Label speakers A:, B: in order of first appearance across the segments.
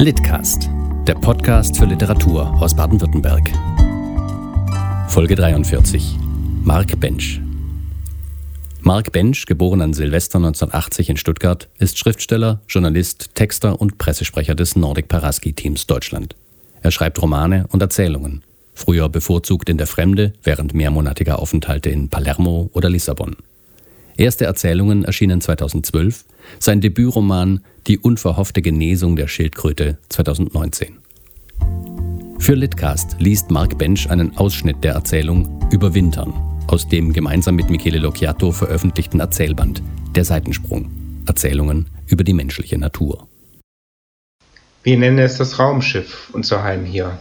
A: Litcast, der Podcast für Literatur aus Baden-Württemberg. Folge 43. Mark Bench. Mark Bench, geboren an Silvester 1980 in Stuttgart, ist Schriftsteller, Journalist, Texter und Pressesprecher des Nordic Paraski Teams Deutschland. Er schreibt Romane und Erzählungen, früher bevorzugt in der Fremde während mehrmonatiger Aufenthalte in Palermo oder Lissabon. Erste Erzählungen erschienen 2012, sein Debütroman Die unverhoffte Genesung der Schildkröte 2019. Für Litcast liest Mark Bench einen Ausschnitt der Erzählung Überwintern aus dem gemeinsam mit Michele Locchiato veröffentlichten Erzählband Der Seitensprung. Erzählungen über die menschliche Natur.
B: Wir nennen es das Raumschiff, unser Heim hier.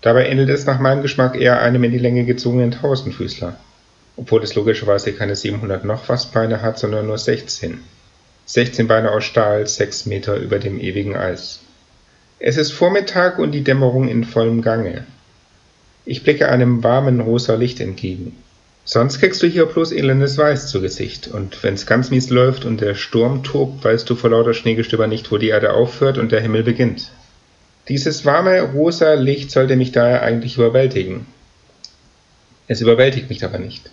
B: Dabei ähnelt es nach meinem Geschmack eher einem in die Länge gezogenen Tausendfüßler obwohl es logischerweise keine 700 noch was Beine hat, sondern nur 16. 16 Beine aus Stahl, 6 Meter über dem ewigen Eis. Es ist Vormittag und die Dämmerung in vollem Gange. Ich blicke einem warmen rosa Licht entgegen. Sonst kriegst du hier bloß elendes Weiß zu Gesicht, und wenn's ganz mies läuft und der Sturm tobt, weißt du vor lauter Schneegestöber nicht, wo die Erde aufhört und der Himmel beginnt. Dieses warme rosa Licht sollte mich daher eigentlich überwältigen. Es überwältigt mich aber nicht.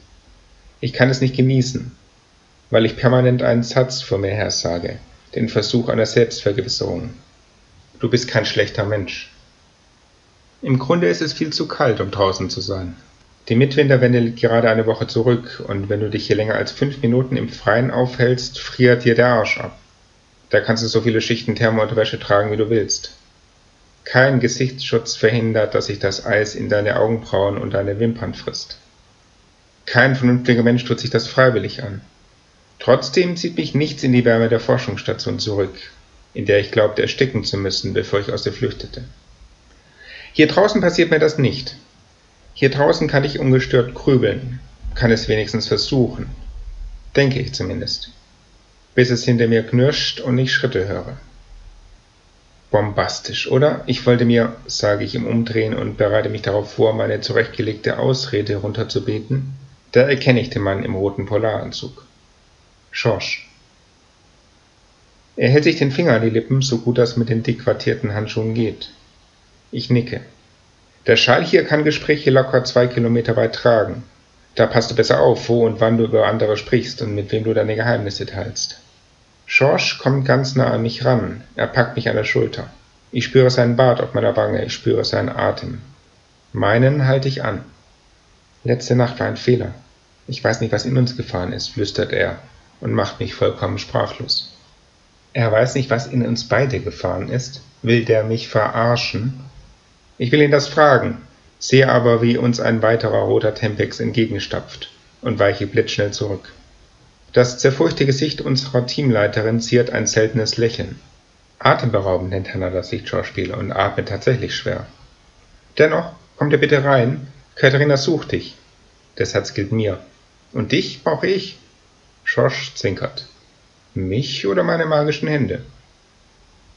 B: Ich kann es nicht genießen, weil ich permanent einen Satz vor mir her sage, den Versuch einer Selbstvergewisserung. Du bist kein schlechter Mensch. Im Grunde ist es viel zu kalt, um draußen zu sein. Die Mitwinterwende liegt gerade eine Woche zurück, und wenn du dich hier länger als fünf Minuten im Freien aufhältst, friert dir der Arsch ab. Da kannst du so viele Schichten Thermounterwäsche tragen, wie du willst. Kein Gesichtsschutz verhindert, dass sich das Eis in deine Augenbrauen und deine Wimpern frisst. Kein vernünftiger Mensch tut sich das freiwillig an. Trotzdem zieht mich nichts in die Wärme der Forschungsstation zurück, in der ich glaubte ersticken zu müssen, bevor ich aus ihr flüchtete. Hier draußen passiert mir das nicht. Hier draußen kann ich ungestört grübeln, kann es wenigstens versuchen. Denke ich zumindest. Bis es hinter mir knirscht und ich Schritte höre. Bombastisch, oder? Ich wollte mir, sage ich im Umdrehen und bereite mich darauf vor, meine zurechtgelegte Ausrede runterzubeten, da erkenne ich den Mann im roten Polaranzug. Schorsch. Er hält sich den Finger an die Lippen, so gut das mit den dick Handschuhen geht. Ich nicke. Der Schall hier kann Gespräche locker zwei Kilometer weit tragen. Da passt du besser auf, wo und wann du über andere sprichst und mit wem du deine Geheimnisse teilst. Schorsch kommt ganz nah an mich ran. Er packt mich an der Schulter. Ich spüre seinen Bart auf meiner Wange, ich spüre seinen Atem. Meinen halte ich an. Letzte Nacht war ein Fehler. Ich weiß nicht, was in uns gefahren ist, flüstert er und macht mich vollkommen sprachlos. Er weiß nicht, was in uns beide gefahren ist. Will der mich verarschen? Ich will ihn das fragen, sehe aber, wie uns ein weiterer roter Tempex entgegenstapft und weiche blitzschnell zurück. Das zerfurchte Gesicht unserer Teamleiterin ziert ein seltenes Lächeln. Atemberaubend nennt Hannah das Lichtschauspiel und atmet tatsächlich schwer. Dennoch, kommt er bitte rein. Katharina sucht dich. Der Satz gilt mir. Und dich brauche ich? Schorsch zwinkert. Mich oder meine magischen Hände?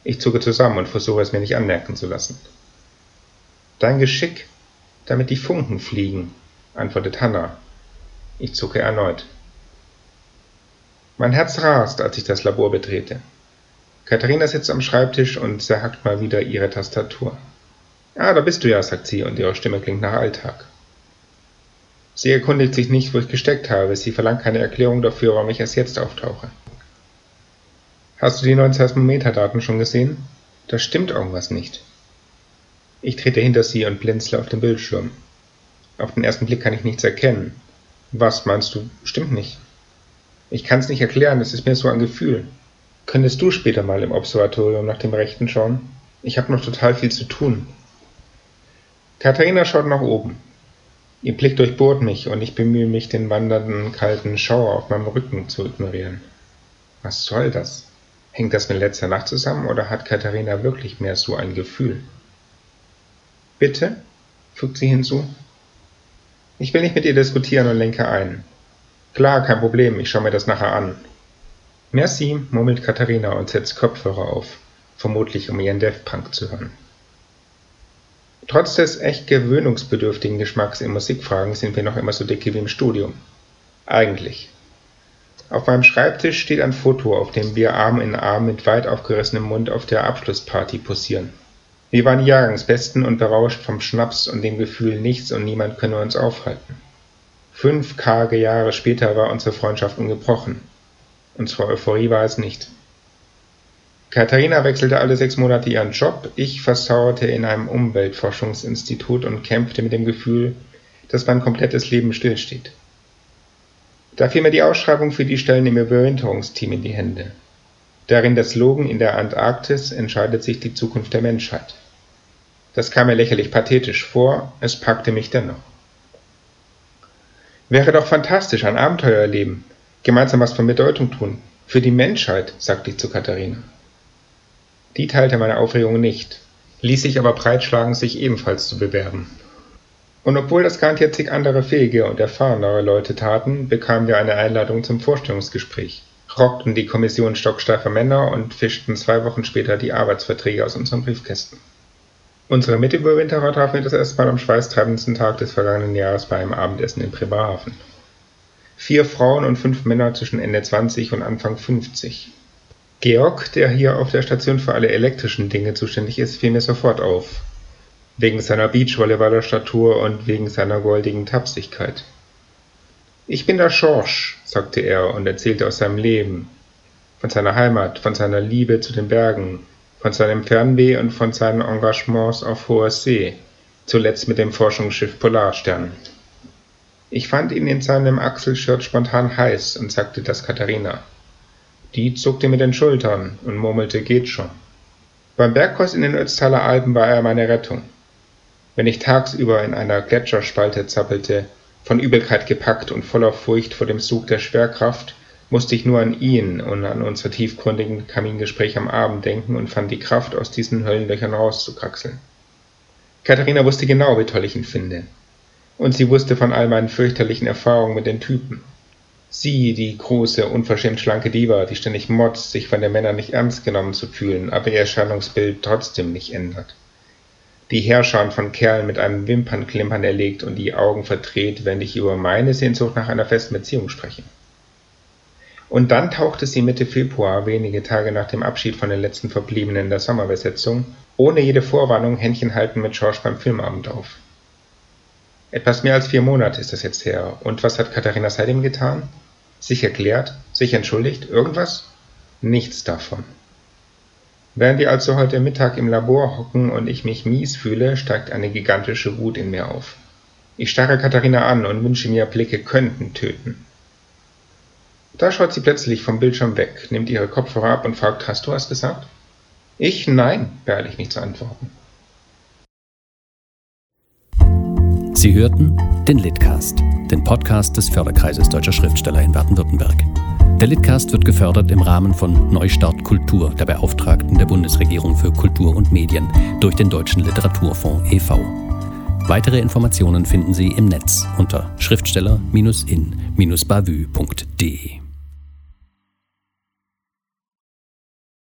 B: Ich zucke zusammen und versuche es mir nicht anmerken zu lassen. Dein Geschick, damit die Funken fliegen, antwortet Hanna. Ich zucke erneut. Mein Herz rast, als ich das Labor betrete. Katharina sitzt am Schreibtisch und zerhackt mal wieder ihre Tastatur. Ah, da bist du ja, sagt sie, und ihre Stimme klingt nach Alltag. Sie erkundigt sich nicht, wo ich gesteckt habe. Sie verlangt keine Erklärung dafür, warum ich erst jetzt auftauche. Hast du die neuen Seismometerdaten schon gesehen? Da stimmt irgendwas nicht. Ich trete hinter sie und blinzle auf den Bildschirm. Auf den ersten Blick kann ich nichts erkennen. Was meinst du? Stimmt nicht. Ich kann es nicht erklären, es ist mir so ein Gefühl. Könntest du später mal im Observatorium nach dem Rechten schauen? Ich habe noch total viel zu tun. Katharina schaut nach oben. Ihr Blick durchbohrt mich, und ich bemühe mich, den wandernden, kalten Schauer auf meinem Rücken zu ignorieren. Was soll das? Hängt das mit letzter Nacht zusammen, oder hat Katharina wirklich mehr so ein Gefühl? Bitte? fügt sie hinzu. Ich will nicht mit ihr diskutieren und lenke ein. Klar, kein Problem, ich schaue mir das nachher an. Merci, murmelt Katharina und setzt Kopfhörer auf, vermutlich um ihren Death Punk zu hören. Trotz des echt gewöhnungsbedürftigen Geschmacks in Musikfragen sind wir noch immer so dicke wie im Studium. Eigentlich. Auf meinem Schreibtisch steht ein Foto, auf dem wir Arm in Arm mit weit aufgerissenem Mund auf der Abschlussparty posieren. Wir waren Jahrgangsbesten und berauscht vom Schnaps und dem Gefühl, nichts und niemand könne uns aufhalten. Fünf karge Jahre später war unsere Freundschaft ungebrochen. Unsere Euphorie war es nicht. Katharina wechselte alle sechs Monate ihren Job, ich versauerte in einem Umweltforschungsinstitut und kämpfte mit dem Gefühl, dass mein komplettes Leben stillsteht. Da fiel mir die Ausschreibung für die Stellen im Überwinterungsteam in die Hände. Darin der Slogan in der Antarktis entscheidet sich die Zukunft der Menschheit. Das kam mir lächerlich pathetisch vor, es packte mich dennoch. Wäre doch fantastisch, ein Abenteuer erleben, gemeinsam was von Bedeutung tun, für die Menschheit, sagte ich zu Katharina. Die teilte meine Aufregung nicht, ließ sich aber breitschlagen, sich ebenfalls zu bewerben. Und obwohl das garantiert zig andere fähige und erfahrenere Leute taten, bekamen wir eine Einladung zum Vorstellungsgespräch, rockten die Kommission stocksteifer Männer und fischten zwei Wochen später die Arbeitsverträge aus unseren Briefkästen. Unsere Mitüberwinterer trafen wir das erste Mal am schweißtreibendsten Tag des vergangenen Jahres bei einem Abendessen in Bremerhaven. Vier Frauen und fünf Männer zwischen Ende 20 und Anfang 50. Georg, der hier auf der Station für alle elektrischen Dinge zuständig ist, fiel mir sofort auf. Wegen seiner Beachvolleyballer-Statur und wegen seiner goldigen Tapsigkeit. Ich bin der Schorsch, sagte er und erzählte aus seinem Leben, von seiner Heimat, von seiner Liebe zu den Bergen, von seinem Fernweh und von seinen Engagements auf hoher See, zuletzt mit dem Forschungsschiff Polarstern. Ich fand ihn in seinem Achselshirt spontan heiß und sagte das Katharina. Die zuckte mit den Schultern und murmelte geht schon. Beim Bergkurs in den Ötztaler Alpen war er meine Rettung. Wenn ich tagsüber in einer Gletscherspalte zappelte, von Übelkeit gepackt und voller Furcht vor dem Sug der Schwerkraft, musste ich nur an ihn und an unser tiefgründigen Kamingespräch am Abend denken und fand die Kraft, aus diesen Höllenlöchern rauszukraxeln. Katharina wusste genau, wie toll ich ihn finde. Und sie wusste von all meinen fürchterlichen Erfahrungen mit den Typen. Sie, die große, unverschämt schlanke Diva, die ständig motzt, sich von den Männern nicht ernst genommen zu fühlen, aber ihr Erscheinungsbild trotzdem nicht ändert. Die Herrscher von Kerlen mit einem Wimpernklimpern erlegt und die Augen verdreht, wenn ich über meine Sehnsucht nach einer festen Beziehung spreche. Und dann tauchte sie Mitte Februar, wenige Tage nach dem Abschied von den letzten Verbliebenen der Sommerbesetzung, ohne jede Vorwarnung Händchen halten mit Schorsch beim Filmabend auf. Etwas mehr als vier Monate ist das jetzt her. Und was hat Katharina seitdem getan? Sich erklärt? Sich entschuldigt? Irgendwas? Nichts davon. Während wir also heute Mittag im Labor hocken und ich mich mies fühle, steigt eine gigantische Wut in mir auf. Ich starre Katharina an und wünsche mir, Blicke könnten töten. Da schaut sie plötzlich vom Bildschirm weg, nimmt ihre Kopfhörer ab und fragt, hast du was gesagt? Ich? Nein, beeile ich mich zu antworten.
A: Sie hörten den Litcast, den Podcast des Förderkreises Deutscher Schriftsteller in Baden-Württemberg. Der Litcast wird gefördert im Rahmen von Neustart Kultur, der Beauftragten der Bundesregierung für Kultur und Medien, durch den Deutschen Literaturfonds e.V. Weitere Informationen finden Sie im Netz unter schriftsteller-in-bavü.de.